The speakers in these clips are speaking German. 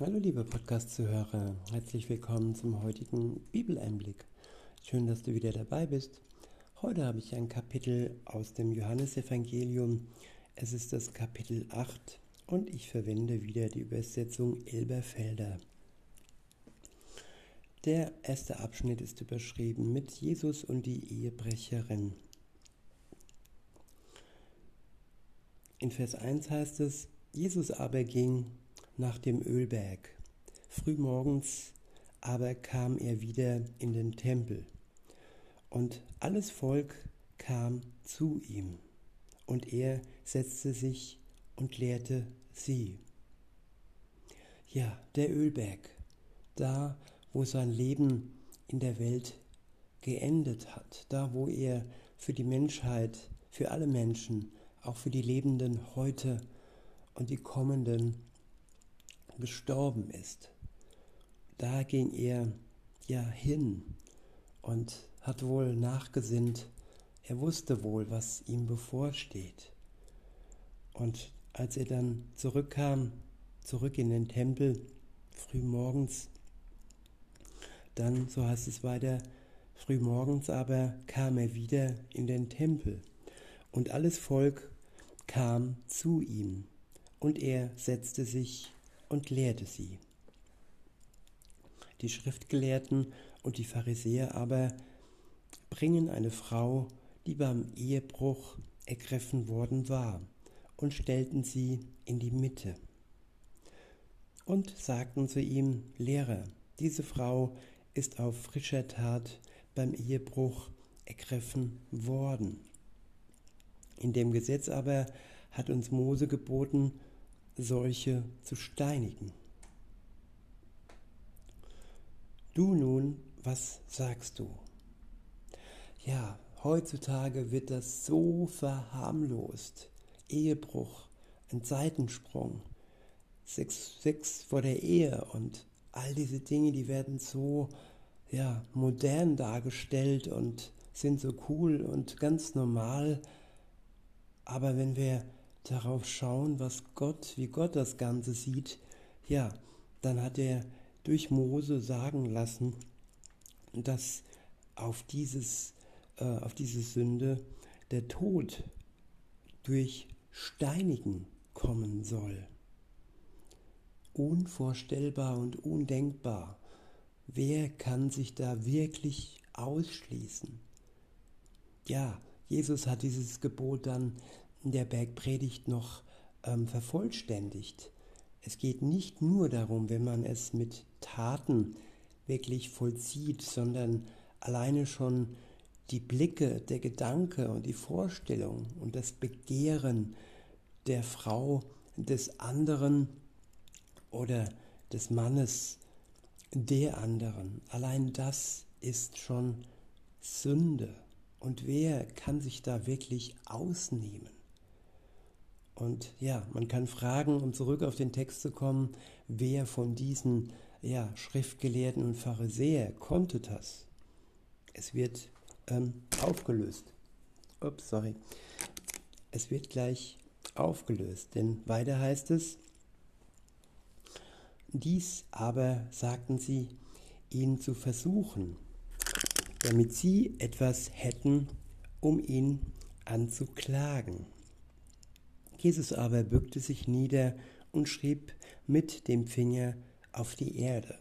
Hallo liebe Podcast-Zuhörer, herzlich willkommen zum heutigen Bibeleinblick. Schön, dass du wieder dabei bist. Heute habe ich ein Kapitel aus dem Johannesevangelium. Es ist das Kapitel 8 und ich verwende wieder die Übersetzung Elberfelder. Der erste Abschnitt ist überschrieben mit Jesus und die Ehebrecherin. In Vers 1 heißt es, Jesus aber ging nach dem Ölberg. Frühmorgens aber kam er wieder in den Tempel, und alles Volk kam zu ihm, und er setzte sich und lehrte sie. Ja, der Ölberg, da wo sein Leben in der Welt geendet hat, da wo er für die Menschheit, für alle Menschen, auch für die Lebenden heute und die kommenden gestorben ist. Da ging er ja hin und hat wohl nachgesinnt, er wusste wohl, was ihm bevorsteht. Und als er dann zurückkam, zurück in den Tempel, frühmorgens, dann, so heißt es weiter, frühmorgens aber kam er wieder in den Tempel, und alles Volk kam zu ihm, und er setzte sich und lehrte sie. Die Schriftgelehrten und die Pharisäer aber bringen eine Frau, die beim Ehebruch ergriffen worden war, und stellten sie in die Mitte. Und sagten zu ihm, Lehrer, diese Frau ist auf frischer Tat beim Ehebruch ergriffen worden. In dem Gesetz aber hat uns Mose geboten, solche zu steinigen. Du nun, was sagst du? Ja, heutzutage wird das so verharmlost. Ehebruch, ein Seitensprung, Sex, Sex vor der Ehe und all diese Dinge, die werden so ja, modern dargestellt und sind so cool und ganz normal. Aber wenn wir darauf schauen, was Gott, wie Gott das Ganze sieht, ja, dann hat er durch Mose sagen lassen, dass auf, dieses, äh, auf diese Sünde der Tod durch Steinigen kommen soll. Unvorstellbar und undenkbar. Wer kann sich da wirklich ausschließen? Ja, Jesus hat dieses Gebot dann der Bergpredigt noch ähm, vervollständigt. Es geht nicht nur darum, wenn man es mit Taten wirklich vollzieht, sondern alleine schon die Blicke, der Gedanke und die Vorstellung und das Begehren der Frau des anderen oder des Mannes der anderen. Allein das ist schon Sünde. Und wer kann sich da wirklich ausnehmen? Und ja, man kann fragen, um zurück auf den Text zu kommen, wer von diesen ja, Schriftgelehrten und Pharisäer konnte das? Es wird ähm, aufgelöst. Ups, sorry. Es wird gleich aufgelöst, denn weiter heißt es, dies aber sagten sie, ihn zu versuchen, damit sie etwas hätten, um ihn anzuklagen. Jesus aber bückte sich nieder und schrieb mit dem Finger auf die Erde.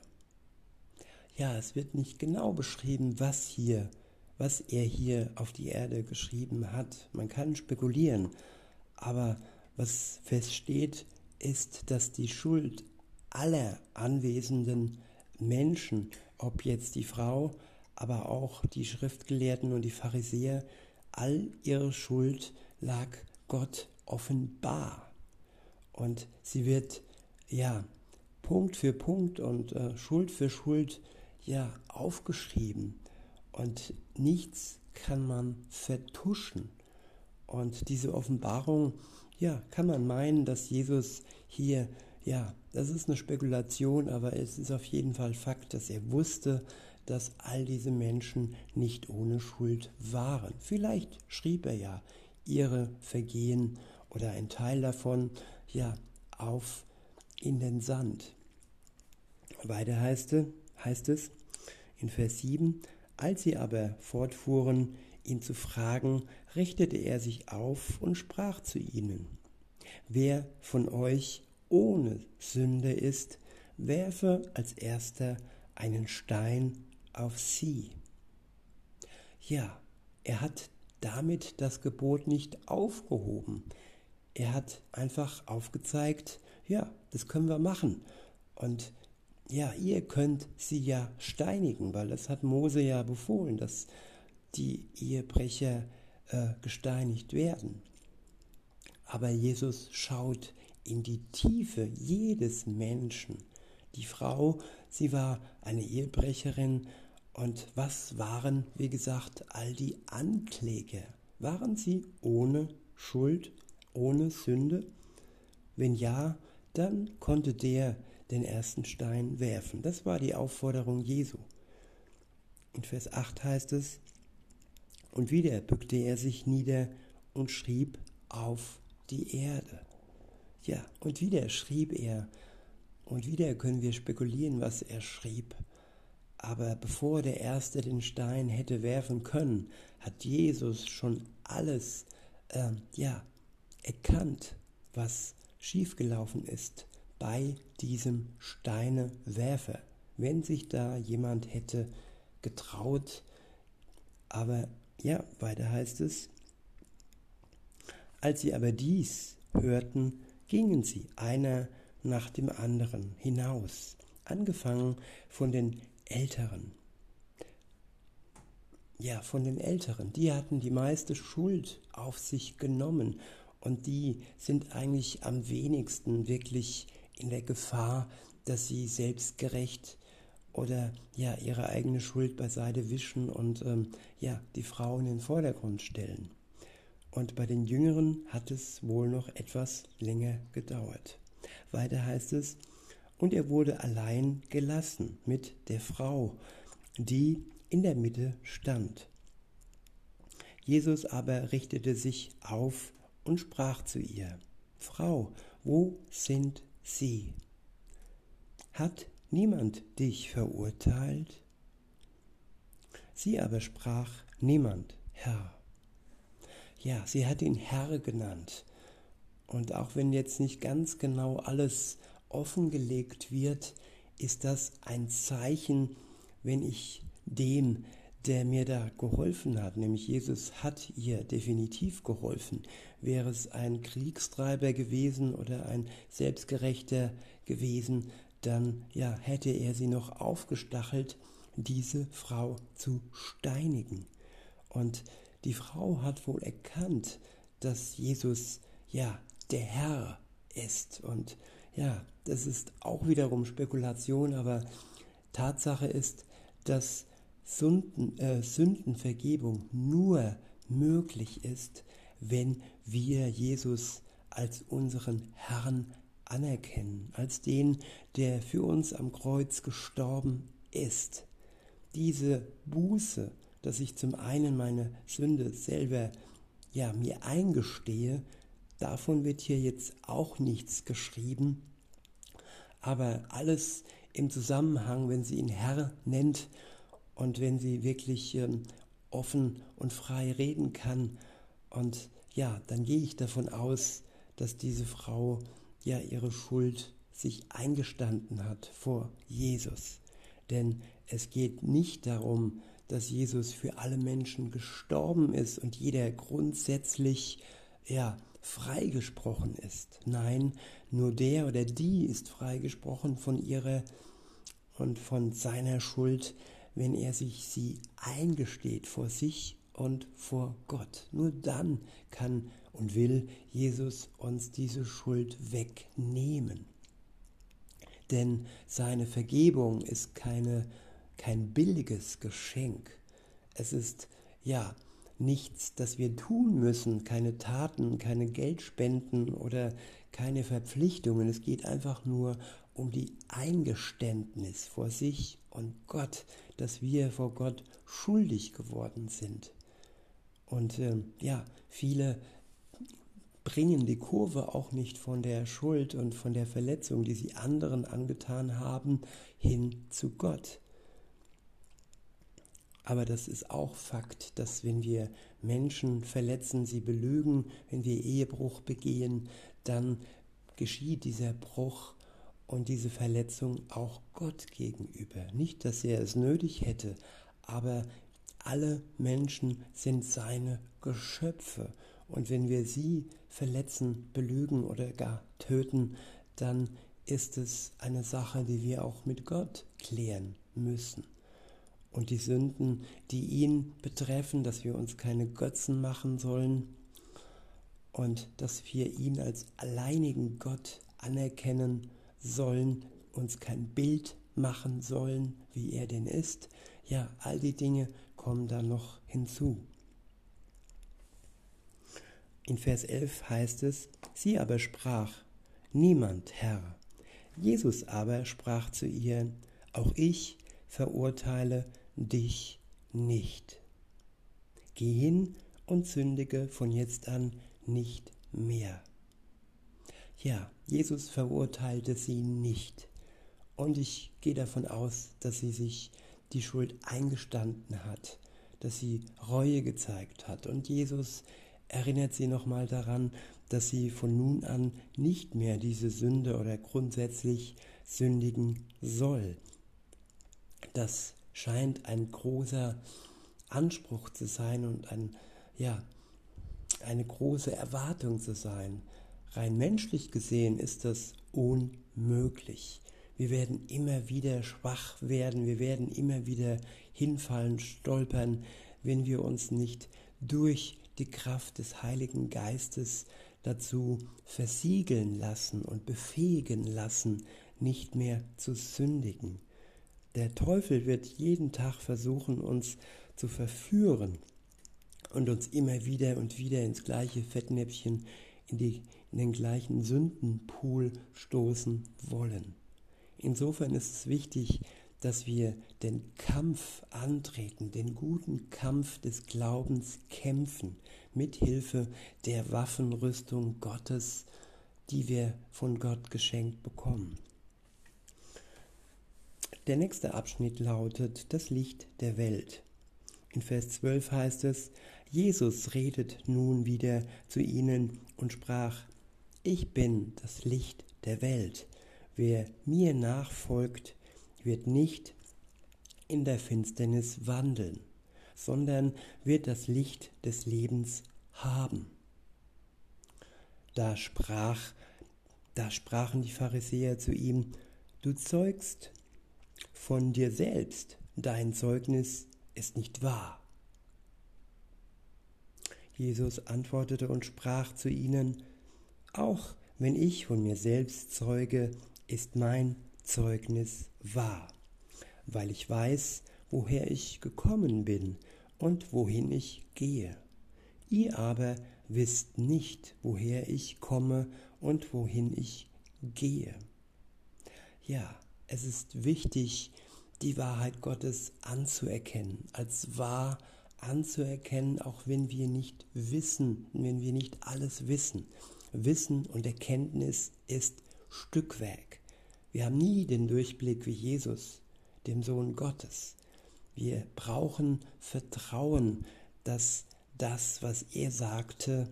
Ja, es wird nicht genau beschrieben, was hier, was er hier auf die Erde geschrieben hat. Man kann spekulieren, aber was feststeht, ist, dass die Schuld aller anwesenden Menschen, ob jetzt die Frau, aber auch die Schriftgelehrten und die Pharisäer, all ihre Schuld lag Gott offenbar. Und sie wird ja Punkt für Punkt und äh, Schuld für Schuld ja aufgeschrieben. Und nichts kann man vertuschen. Und diese Offenbarung, ja, kann man meinen, dass Jesus hier, ja, das ist eine Spekulation, aber es ist auf jeden Fall Fakt, dass er wusste, dass all diese Menschen nicht ohne Schuld waren. Vielleicht schrieb er ja ihre Vergehen oder ein Teil davon, ja, auf in den Sand. Weiter heißt, heißt es in Vers 7, als sie aber fortfuhren, ihn zu fragen, richtete er sich auf und sprach zu ihnen, Wer von euch ohne Sünde ist, werfe als erster einen Stein auf sie. Ja, er hat damit das Gebot nicht aufgehoben. Er hat einfach aufgezeigt, ja, das können wir machen. Und ja, ihr könnt sie ja steinigen, weil das hat Mose ja befohlen, dass die Ehebrecher äh, gesteinigt werden. Aber Jesus schaut in die Tiefe jedes Menschen. Die Frau, sie war eine Ehebrecherin und was waren, wie gesagt, all die Ankläger? Waren sie ohne Schuld, ohne Sünde? Wenn ja, dann konnte der den ersten Stein werfen. Das war die Aufforderung Jesu. In Vers 8 heißt es, und wieder bückte er sich nieder und schrieb auf die Erde. Ja, und wieder schrieb er, und wieder können wir spekulieren, was er schrieb. Aber bevor der Erste den Stein hätte werfen können, hat Jesus schon alles äh, ja, erkannt, was schiefgelaufen ist bei diesem Steinewerfer. Wenn sich da jemand hätte getraut, aber ja, weiter heißt es, als sie aber dies hörten, gingen sie einer nach dem anderen hinaus, angefangen von den Älteren. Ja, von den Älteren, die hatten die meiste Schuld auf sich genommen und die sind eigentlich am wenigsten wirklich in der Gefahr, dass sie selbstgerecht oder ja ihre eigene Schuld beiseite wischen und ähm, ja die Frau in den Vordergrund stellen. Und bei den Jüngeren hat es wohl noch etwas länger gedauert. Weiter heißt es, und er wurde allein gelassen mit der Frau, die in der Mitte stand. Jesus aber richtete sich auf und sprach zu ihr, Frau, wo sind sie? Hat niemand dich verurteilt? Sie aber sprach, niemand, Herr. Ja, sie hat ihn Herr genannt. Und auch wenn jetzt nicht ganz genau alles offengelegt wird, ist das ein Zeichen, wenn ich dem, der mir da geholfen hat, nämlich Jesus hat ihr definitiv geholfen. Wäre es ein Kriegstreiber gewesen oder ein Selbstgerechter gewesen, dann ja, hätte er sie noch aufgestachelt, diese Frau zu steinigen. Und die Frau hat wohl erkannt, dass Jesus ja der Herr ist. Und ja, das ist auch wiederum Spekulation, aber Tatsache ist, dass Sünden, äh, Sündenvergebung nur möglich ist, wenn wir Jesus als unseren Herrn anerkennen, als den, der für uns am Kreuz gestorben ist. Diese Buße, dass ich zum einen meine Sünde selber ja mir eingestehe Davon wird hier jetzt auch nichts geschrieben, aber alles im Zusammenhang, wenn sie ihn Herr nennt und wenn sie wirklich ähm, offen und frei reden kann. Und ja, dann gehe ich davon aus, dass diese Frau ja ihre Schuld sich eingestanden hat vor Jesus. Denn es geht nicht darum, dass Jesus für alle Menschen gestorben ist und jeder grundsätzlich ja freigesprochen ist. Nein, nur der oder die ist freigesprochen von ihrer und von seiner Schuld, wenn er sich sie eingesteht vor sich und vor Gott. Nur dann kann und will Jesus uns diese Schuld wegnehmen. Denn seine Vergebung ist keine, kein billiges Geschenk. Es ist ja nichts, das wir tun müssen, keine Taten, keine Geldspenden oder keine Verpflichtungen. Es geht einfach nur um die Eingeständnis vor sich und Gott, dass wir vor Gott schuldig geworden sind. Und äh, ja, viele bringen die Kurve auch nicht von der Schuld und von der Verletzung, die sie anderen angetan haben, hin zu Gott. Aber das ist auch Fakt, dass wenn wir Menschen verletzen, sie belügen, wenn wir Ehebruch begehen, dann geschieht dieser Bruch und diese Verletzung auch Gott gegenüber. Nicht, dass er es nötig hätte, aber alle Menschen sind seine Geschöpfe. Und wenn wir sie verletzen, belügen oder gar töten, dann ist es eine Sache, die wir auch mit Gott klären müssen. Und die Sünden, die ihn betreffen, dass wir uns keine Götzen machen sollen und dass wir ihn als alleinigen Gott anerkennen sollen, uns kein Bild machen sollen, wie er denn ist. Ja, all die Dinge kommen da noch hinzu. In Vers 11 heißt es, sie aber sprach, niemand, Herr. Jesus aber sprach zu ihr, auch ich verurteile dich nicht. Geh hin und sündige von jetzt an nicht mehr. Ja, Jesus verurteilte sie nicht. Und ich gehe davon aus, dass sie sich die Schuld eingestanden hat, dass sie Reue gezeigt hat. Und Jesus erinnert sie nochmal daran, dass sie von nun an nicht mehr diese Sünde oder grundsätzlich sündigen soll. Das scheint ein großer Anspruch zu sein und ein, ja, eine große Erwartung zu sein. Rein menschlich gesehen ist das unmöglich. Wir werden immer wieder schwach werden, wir werden immer wieder hinfallen, stolpern, wenn wir uns nicht durch die Kraft des Heiligen Geistes dazu versiegeln lassen und befähigen lassen, nicht mehr zu sündigen. Der Teufel wird jeden Tag versuchen, uns zu verführen und uns immer wieder und wieder ins gleiche Fettnäpfchen, in, die, in den gleichen Sündenpool stoßen wollen. Insofern ist es wichtig, dass wir den Kampf antreten, den guten Kampf des Glaubens kämpfen, mit Hilfe der Waffenrüstung Gottes, die wir von Gott geschenkt bekommen. Der nächste Abschnitt lautet das Licht der Welt. In Vers 12 heißt es, Jesus redet nun wieder zu ihnen und sprach, ich bin das Licht der Welt. Wer mir nachfolgt, wird nicht in der Finsternis wandeln, sondern wird das Licht des Lebens haben. Da sprach, da sprachen die Pharisäer zu ihm, du zeugst von dir selbst, dein Zeugnis ist nicht wahr. Jesus antwortete und sprach zu ihnen, auch wenn ich von mir selbst zeuge, ist mein Zeugnis wahr, weil ich weiß, woher ich gekommen bin und wohin ich gehe. Ihr aber wisst nicht, woher ich komme und wohin ich gehe. Ja, es ist wichtig, die Wahrheit Gottes anzuerkennen, als wahr anzuerkennen, auch wenn wir nicht wissen, wenn wir nicht alles wissen. Wissen und Erkenntnis ist Stückwerk. Wir haben nie den Durchblick wie Jesus, dem Sohn Gottes. Wir brauchen Vertrauen, dass das, was er sagte,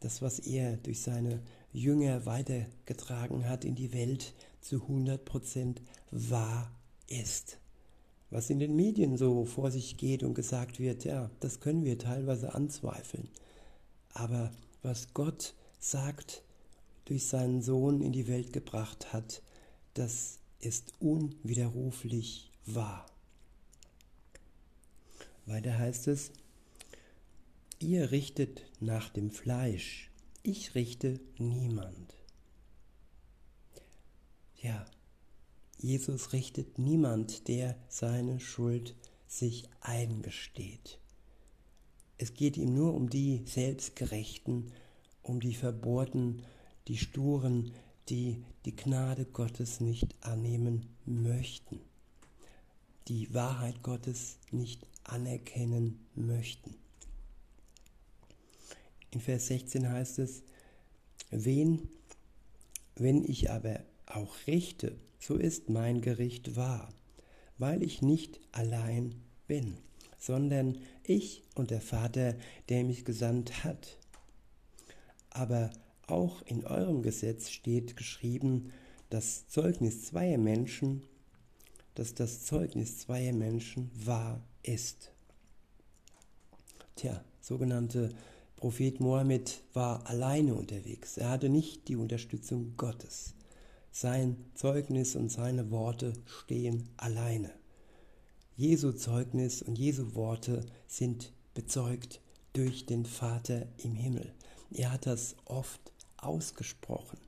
das, was er durch seine Jünger weitergetragen hat in die Welt, zu 100% wahr ist. Was in den Medien so vor sich geht und gesagt wird, ja, das können wir teilweise anzweifeln. Aber was Gott sagt, durch seinen Sohn in die Welt gebracht hat, das ist unwiderruflich wahr. Weiter heißt es, ihr richtet nach dem Fleisch, ich richte niemand. Ja, Jesus richtet niemand, der seine Schuld sich eingesteht. Es geht ihm nur um die Selbstgerechten, um die Verbohrten, die Sturen, die die Gnade Gottes nicht annehmen möchten, die Wahrheit Gottes nicht anerkennen möchten. In Vers 16 heißt es, Wen, wenn ich aber auch richte, so ist mein Gericht wahr, weil ich nicht allein bin, sondern ich und der Vater, der mich gesandt hat. Aber auch in eurem Gesetz steht geschrieben, das Zeugnis zweier Menschen, dass das Zeugnis zweier Menschen wahr ist. Tja, sogenannte Prophet Mohammed war alleine unterwegs. Er hatte nicht die Unterstützung Gottes. Sein Zeugnis und seine Worte stehen alleine. Jesu Zeugnis und Jesu Worte sind bezeugt durch den Vater im Himmel. Er hat das oft ausgesprochen.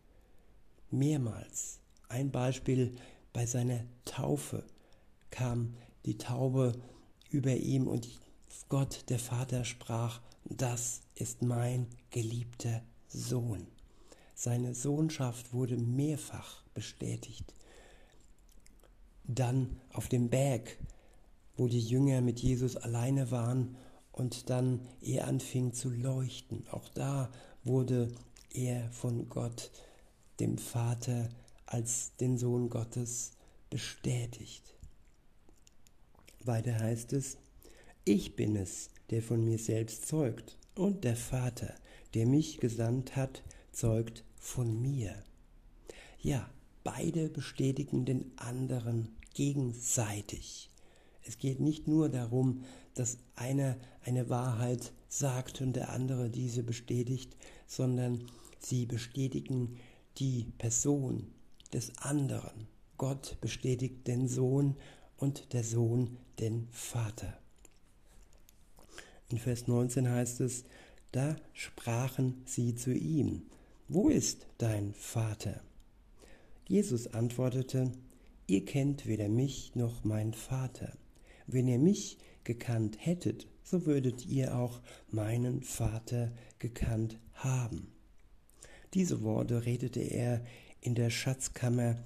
Mehrmals. Ein Beispiel bei seiner Taufe kam die Taube über ihm und Gott, der Vater, sprach, das ist mein geliebter Sohn. Seine Sohnschaft wurde mehrfach bestätigt. Dann auf dem Berg, wo die Jünger mit Jesus alleine waren und dann er anfing zu leuchten. Auch da wurde er von Gott, dem Vater, als den Sohn Gottes bestätigt. Weiter heißt es, ich bin es, der von mir selbst zeugt, und der Vater, der mich gesandt hat, zeugt von mir. Ja, beide bestätigen den anderen gegenseitig. Es geht nicht nur darum, dass einer eine Wahrheit sagt und der andere diese bestätigt, sondern sie bestätigen die Person des anderen. Gott bestätigt den Sohn und der Sohn den Vater. In Vers 19 heißt es, da sprachen sie zu ihm, wo ist dein Vater? Jesus antwortete, ihr kennt weder mich noch mein Vater. Wenn ihr mich gekannt hättet, so würdet ihr auch meinen Vater gekannt haben. Diese Worte redete er in der Schatzkammer,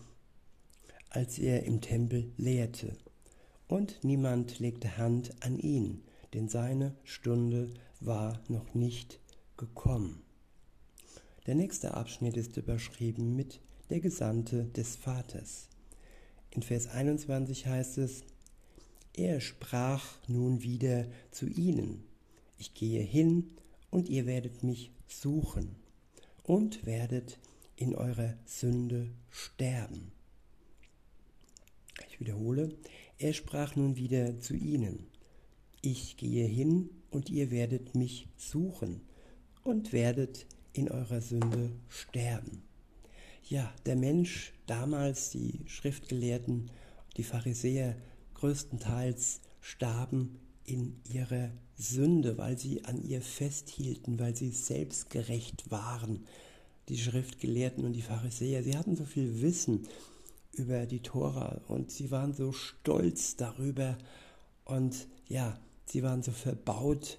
als er im Tempel lehrte. Und niemand legte Hand an ihn, denn seine Stunde war noch nicht gekommen. Der nächste Abschnitt ist überschrieben mit der Gesandte des Vaters. In Vers 21 heißt es, er sprach nun wieder zu ihnen, ich gehe hin und ihr werdet mich suchen und werdet in eurer Sünde sterben. Ich wiederhole, er sprach nun wieder zu ihnen, ich gehe hin und ihr werdet mich suchen und werdet in eurer Sünde sterben. Ja, der Mensch, damals die Schriftgelehrten, die Pharisäer, größtenteils starben in ihrer Sünde, weil sie an ihr festhielten, weil sie selbstgerecht waren. Die Schriftgelehrten und die Pharisäer, sie hatten so viel Wissen über die Tora und sie waren so stolz darüber und ja, sie waren so verbaut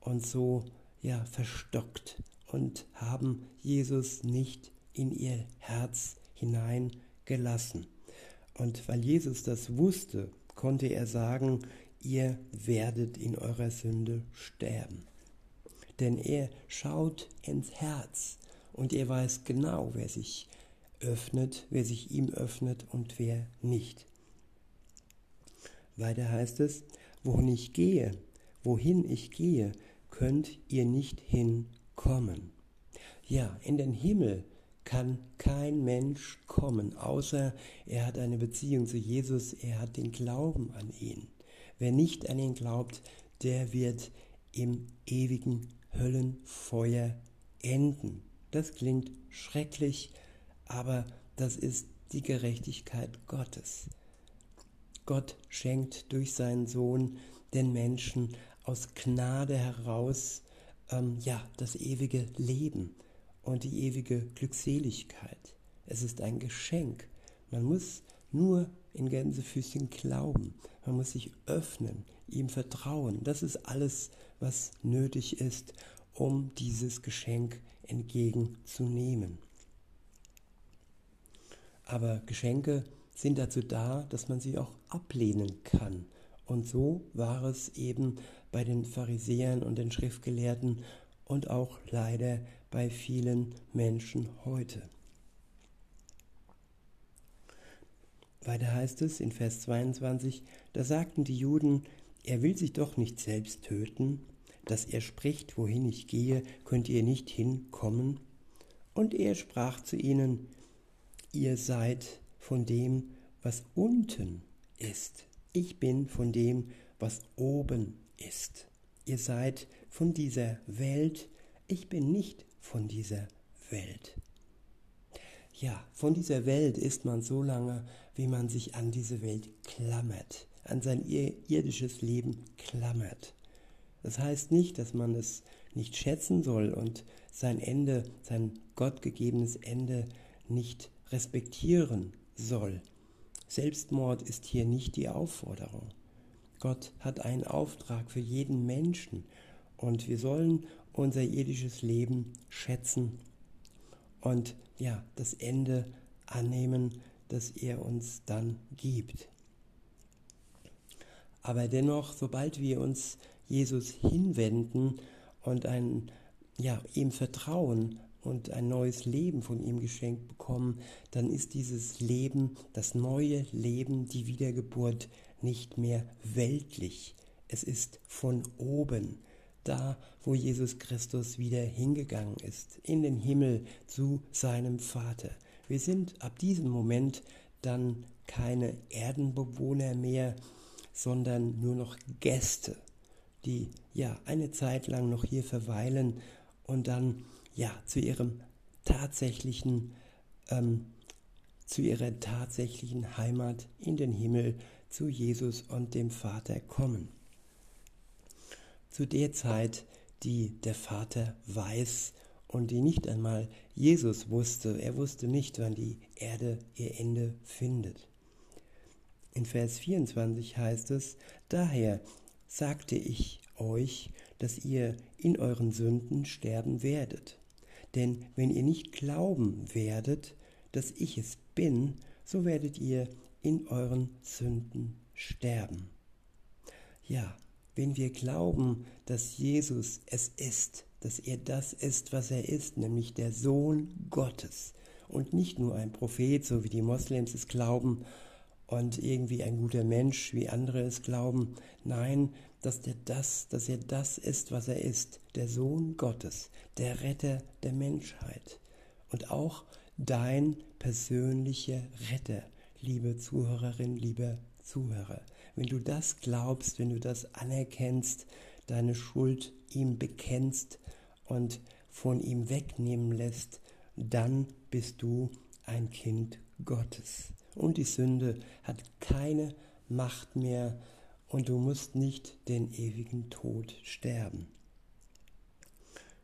und so ja verstockt und haben Jesus nicht in ihr Herz hineingelassen. Und weil Jesus das wusste, konnte er sagen, ihr werdet in eurer Sünde sterben. Denn er schaut ins Herz und er weiß genau, wer sich öffnet, wer sich ihm öffnet und wer nicht. Weiter heißt es, wohin ich gehe, wohin ich gehe, könnt ihr nicht hinkommen. Ja, in den Himmel kann kein Mensch kommen, außer er hat eine Beziehung zu Jesus, er hat den Glauben an ihn. Wer nicht an ihn glaubt, der wird im ewigen Höllenfeuer enden. Das klingt schrecklich, aber das ist die Gerechtigkeit Gottes. Gott schenkt durch seinen Sohn den Menschen aus Gnade heraus ähm, ja das ewige Leben und die ewige Glückseligkeit. Es ist ein Geschenk. Man muss nur in Gänsefüßchen glauben. Man muss sich öffnen, ihm vertrauen. Das ist alles, was nötig ist, um dieses Geschenk entgegenzunehmen. Aber Geschenke sind dazu da, dass man sie auch ablehnen kann. Und so war es eben bei den Pharisäern und den Schriftgelehrten und auch leider bei vielen Menschen heute. Weiter heißt es in Vers 22, da sagten die Juden, er will sich doch nicht selbst töten, dass er spricht, wohin ich gehe, könnt ihr nicht hinkommen. Und er sprach zu ihnen, ihr seid von dem, was unten ist. Ich bin von dem, was oben ist. Ihr seid von dieser Welt, ich bin nicht von dieser Welt. Ja, von dieser Welt ist man so lange, wie man sich an diese Welt klammert, an sein irdisches Leben klammert. Das heißt nicht, dass man es nicht schätzen soll und sein Ende, sein gottgegebenes Ende nicht respektieren soll. Selbstmord ist hier nicht die Aufforderung. Gott hat einen Auftrag für jeden Menschen und wir sollen unser irdisches Leben schätzen und ja, das Ende annehmen, das er uns dann gibt. Aber dennoch, sobald wir uns Jesus hinwenden und ein, ja, ihm vertrauen und ein neues Leben von ihm geschenkt bekommen, dann ist dieses Leben, das neue Leben, die Wiedergeburt nicht mehr weltlich. Es ist von oben, da wo Jesus Christus wieder hingegangen ist, in den Himmel zu seinem Vater. Wir sind ab diesem Moment dann keine Erdenbewohner mehr, sondern nur noch Gäste die ja eine Zeit lang noch hier verweilen und dann ja zu ihrem tatsächlichen ähm, zu ihrer tatsächlichen Heimat in den Himmel zu Jesus und dem Vater kommen. Zu der Zeit, die der Vater weiß und die nicht einmal Jesus wusste. Er wusste nicht, wann die Erde ihr Ende findet. In Vers 24 heißt es, daher sagte ich euch, dass ihr in euren Sünden sterben werdet. Denn wenn ihr nicht glauben werdet, dass ich es bin, so werdet ihr in euren Sünden sterben. Ja, wenn wir glauben, dass Jesus es ist, dass er das ist, was er ist, nämlich der Sohn Gottes und nicht nur ein Prophet, so wie die Moslems es glauben, und irgendwie ein guter Mensch, wie andere es glauben. Nein, dass, der das, dass er das ist, was er ist, der Sohn Gottes, der Retter der Menschheit und auch dein persönlicher Retter, liebe Zuhörerin, lieber Zuhörer. Wenn du das glaubst, wenn du das anerkennst, deine Schuld ihm bekennst und von ihm wegnehmen lässt, dann bist du ein Kind Gottes und die Sünde hat keine Macht mehr und du musst nicht den ewigen Tod sterben.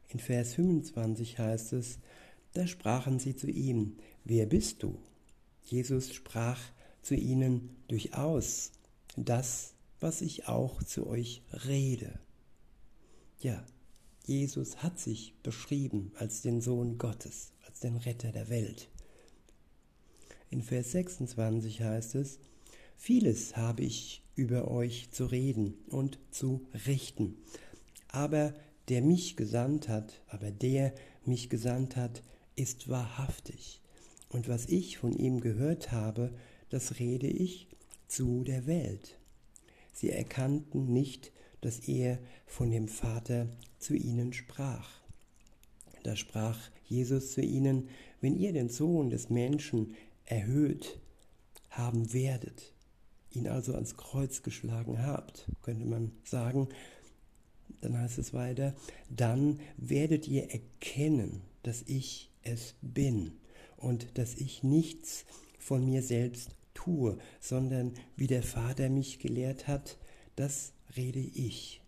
In Vers 25 heißt es, da sprachen sie zu ihm, wer bist du? Jesus sprach zu ihnen durchaus das, was ich auch zu euch rede. Ja, Jesus hat sich beschrieben als den Sohn Gottes, als den Retter der Welt. In Vers 26 heißt es, Vieles habe ich über euch zu reden und zu richten, aber der mich gesandt hat, aber der mich gesandt hat, ist wahrhaftig. Und was ich von ihm gehört habe, das rede ich zu der Welt. Sie erkannten nicht, dass er von dem Vater zu ihnen sprach. Da sprach Jesus zu ihnen, wenn ihr den Sohn des Menschen erhöht haben werdet, ihn also ans Kreuz geschlagen habt, könnte man sagen, dann heißt es weiter, dann werdet ihr erkennen, dass ich es bin und dass ich nichts von mir selbst tue, sondern wie der Vater mich gelehrt hat, das rede ich.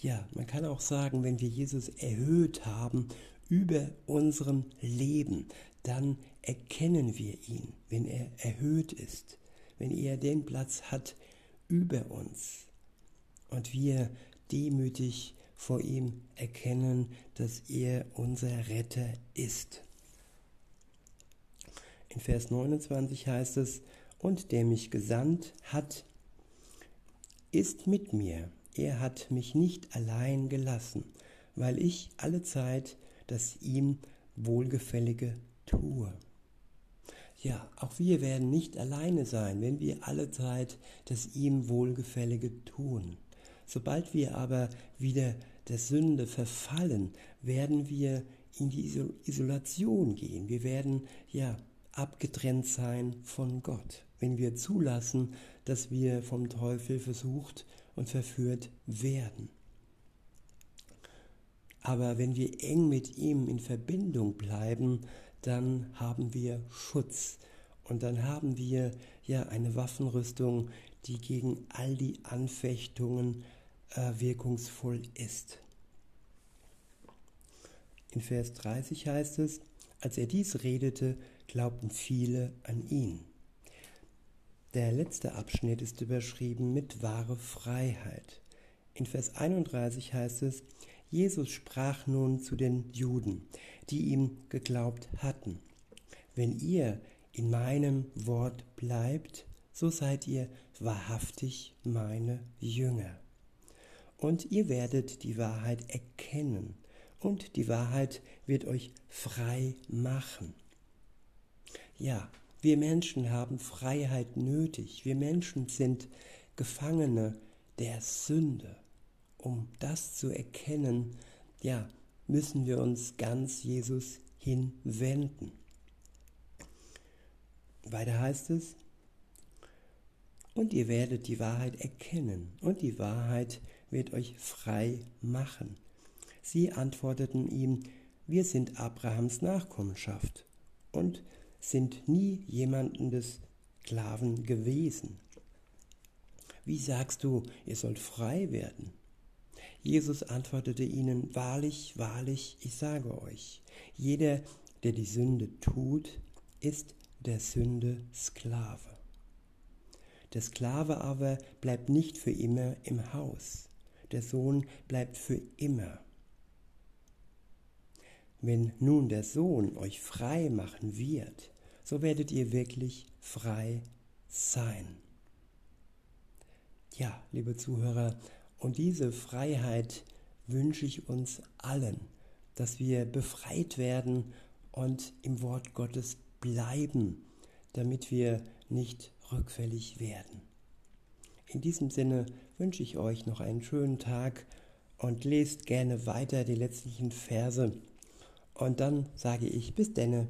Ja, man kann auch sagen, wenn wir Jesus erhöht haben über unserem Leben, dann erkennen wir ihn, wenn er erhöht ist, wenn er den Platz hat über uns und wir demütig vor ihm erkennen, dass er unser Retter ist. In Vers 29 heißt es, und der mich gesandt hat, ist mit mir. Er hat mich nicht allein gelassen, weil ich alle Zeit das ihm Wohlgefällige tue. Ja, auch wir werden nicht alleine sein, wenn wir alle Zeit das ihm Wohlgefällige tun. Sobald wir aber wieder der Sünde verfallen, werden wir in die Isolation gehen. Wir werden ja abgetrennt sein von Gott, wenn wir zulassen, dass wir vom Teufel versucht und verführt werden. Aber wenn wir eng mit ihm in Verbindung bleiben, dann haben wir Schutz und dann haben wir ja eine Waffenrüstung, die gegen all die Anfechtungen äh, wirkungsvoll ist. In Vers 30 heißt es, als er dies redete, glaubten viele an ihn. Der letzte Abschnitt ist überschrieben mit wahre Freiheit. In Vers 31 heißt es, Jesus sprach nun zu den Juden, die ihm geglaubt hatten. Wenn ihr in meinem Wort bleibt, so seid ihr wahrhaftig meine Jünger. Und ihr werdet die Wahrheit erkennen, und die Wahrheit wird euch frei machen. Ja, wir Menschen haben Freiheit nötig. Wir Menschen sind Gefangene der Sünde. Um das zu erkennen, ja, müssen wir uns ganz Jesus hinwenden. Weiter heißt es, und ihr werdet die Wahrheit erkennen, und die Wahrheit wird euch frei machen. Sie antworteten ihm, wir sind Abrahams Nachkommenschaft und sind nie jemanden des Sklaven gewesen. Wie sagst du, ihr sollt frei werden? Jesus antwortete ihnen, Wahrlich, wahrlich, ich sage euch, jeder, der die Sünde tut, ist der Sünde Sklave. Der Sklave aber bleibt nicht für immer im Haus, der Sohn bleibt für immer. Wenn nun der Sohn euch frei machen wird, so werdet ihr wirklich frei sein. Ja, liebe Zuhörer, und diese Freiheit wünsche ich uns allen, dass wir befreit werden und im Wort Gottes bleiben, damit wir nicht rückfällig werden. In diesem Sinne wünsche ich euch noch einen schönen Tag und lest gerne weiter die letztlichen Verse. Und dann sage ich bis denne.